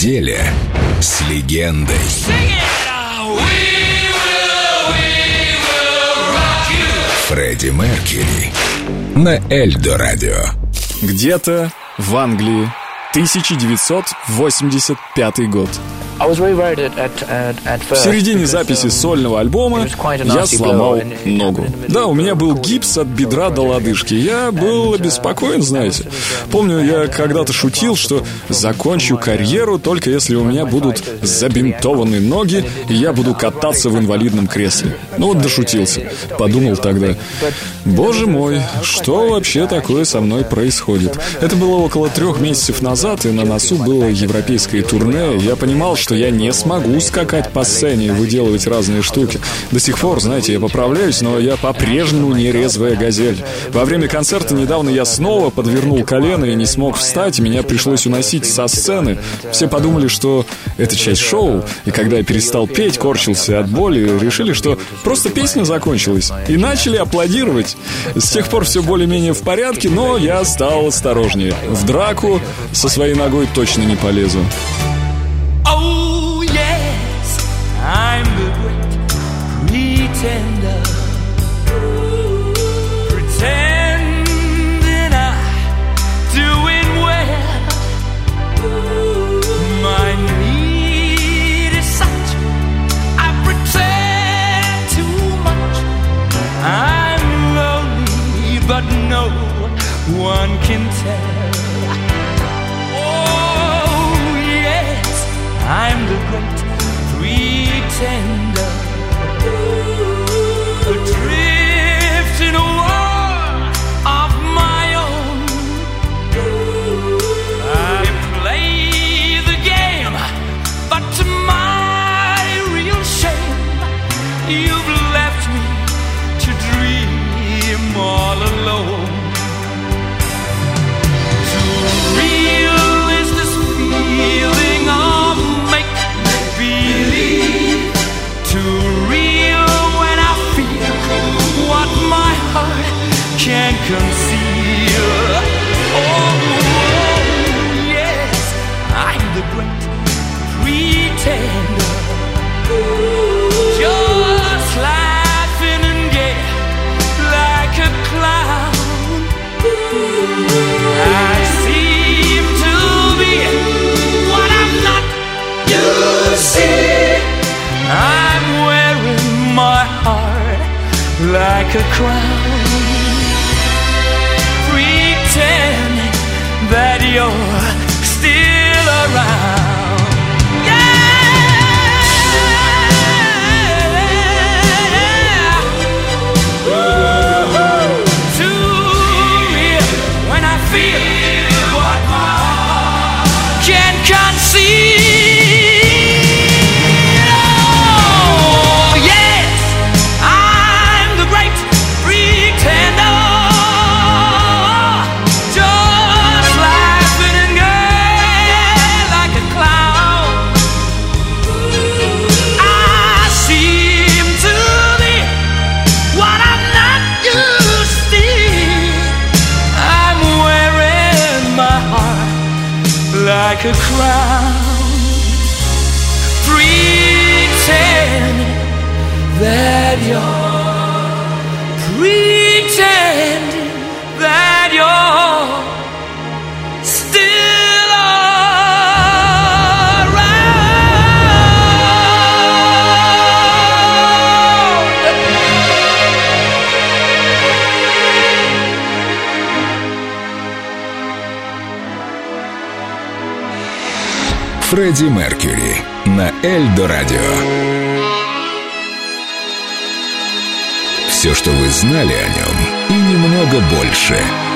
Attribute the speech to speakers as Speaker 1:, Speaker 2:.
Speaker 1: неделе с легендой. Фредди Меркьюри на Эльдо Радио.
Speaker 2: Где-то в Англии 1985 год. В середине записи сольного альбома я сломал ногу. Да, у меня был гипс от бедра до лодыжки. Я был обеспокоен, знаете. Помню, я когда-то шутил, что закончу карьеру только если у меня будут забинтованы ноги, и я буду кататься в инвалидном кресле. Ну вот дошутился. Подумал тогда, боже мой, что вообще такое со мной происходит? Это было около трех месяцев назад, и на носу было европейское турне. Я понимал, что что я не смогу скакать по сцене и выделывать разные штуки. До сих пор, знаете, я поправляюсь, но я по-прежнему не резвая газель. Во время концерта недавно я снова подвернул колено и не смог встать, меня пришлось уносить со сцены. Все подумали, что это часть шоу, и когда я перестал петь, корчился от боли, решили, что просто песня закончилась, и начали аплодировать. С тех пор все более-менее в порядке, но я стал осторожнее. В драку со своей ногой точно не полезу.
Speaker 3: Pretending I'm doing well. My need is such, I pretend too much. I'm lonely, but no one can tell. Oh, yes, I'm the great pretender. You've left me to dream all alone. Real is this feeling of make believe. Too real when I feel what my heart can't conceal. Like a crown, pretending that you're still around. Yeah. Real when I feel what my heart can. Like a crown, pretending that you're
Speaker 1: Фредди Меркьюри на Эльдо Радио. Все, что вы знали о нем, и немного больше –